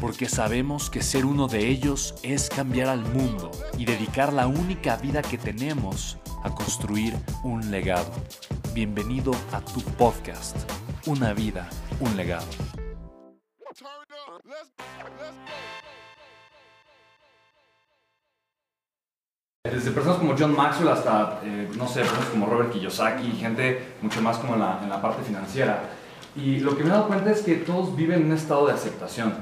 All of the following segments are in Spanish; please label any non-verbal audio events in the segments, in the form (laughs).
porque sabemos que ser uno de ellos es cambiar al mundo y dedicar la única vida que tenemos a construir un legado. Bienvenido a tu podcast, Una vida, un legado. Desde personas como John Maxwell hasta, eh, no sé, personas como Robert Kiyosaki, gente mucho más como en la, en la parte financiera. Y lo que me he dado cuenta es que todos viven en un estado de aceptación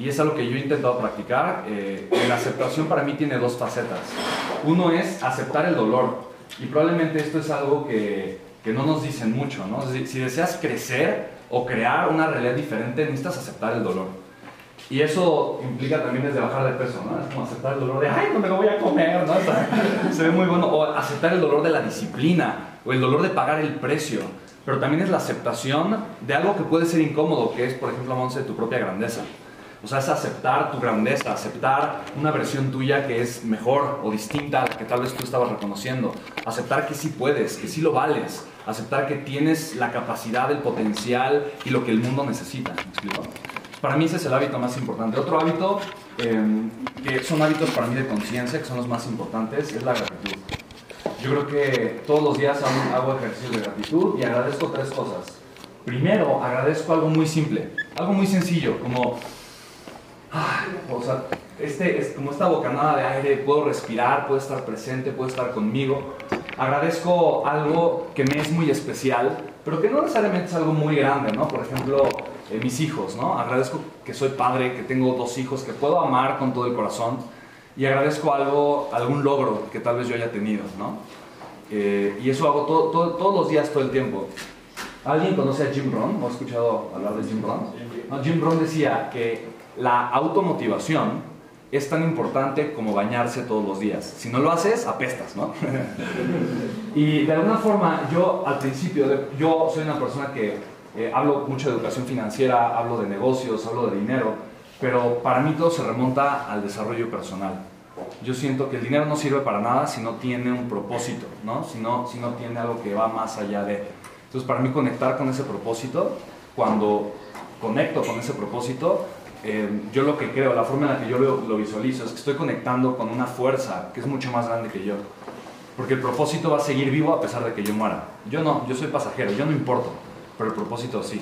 y es algo que yo he intentado practicar. Eh, la aceptación para mí tiene dos facetas. Uno es aceptar el dolor y probablemente esto es algo que, que no nos dicen mucho, ¿no? Si, si deseas crecer o crear una realidad diferente, necesitas aceptar el dolor. Y eso implica también desde bajar de peso, ¿no? Es como aceptar el dolor de, ay, no me lo voy a comer, ¿no? (laughs) se ve muy bueno. O aceptar el dolor de la disciplina, o el dolor de pagar el precio. Pero también es la aceptación de algo que puede ser incómodo, que es, por ejemplo, Monse, tu propia grandeza. O sea, es aceptar tu grandeza, aceptar una versión tuya que es mejor o distinta a la que tal vez tú estabas reconociendo. Aceptar que sí puedes, que sí lo vales. Aceptar que tienes la capacidad, el potencial y lo que el mundo necesita. ¿Me explico? Para mí ese es el hábito más importante. Otro hábito, em, que son hábitos para mí de conciencia, que son los más importantes, es la gratitud. Yo creo que todos los días hago, hago ejercicios de gratitud y agradezco tres cosas. Primero, agradezco algo muy simple, algo muy sencillo, como o sea, este, es como esta bocanada de aire, puedo respirar, puedo estar presente, puedo estar conmigo. Agradezco algo que me es muy especial, pero que no necesariamente es algo muy grande, ¿no? Por ejemplo, eh, mis hijos, ¿no? Agradezco que soy padre, que tengo dos hijos, que puedo amar con todo el corazón. Y agradezco algo, algún logro que tal vez yo haya tenido, ¿no? Eh, y eso hago todo, todos los días, todo el tiempo. ¿Alguien conoce a Jim Rohn? ¿O ha escuchado hablar de Jim Rohn? No, Jim Rohn decía que la automotivación es tan importante como bañarse todos los días. Si no lo haces, apestas, ¿no? (laughs) y de alguna forma, yo al principio, yo soy una persona que eh, hablo mucho de educación financiera, hablo de negocios, hablo de dinero, pero para mí todo se remonta al desarrollo personal. Yo siento que el dinero no sirve para nada si no tiene un propósito, ¿no? Si no, si no tiene algo que va más allá de... Entonces, para mí conectar con ese propósito, cuando conecto con ese propósito, eh, yo lo que creo, la forma en la que yo lo, lo, visualizo es que estoy conectando con una fuerza que es mucho más grande que yo. Porque el propósito va a seguir vivo a pesar de que yo muera. Yo no, yo soy pasajero, yo no importo, pero el propósito sí.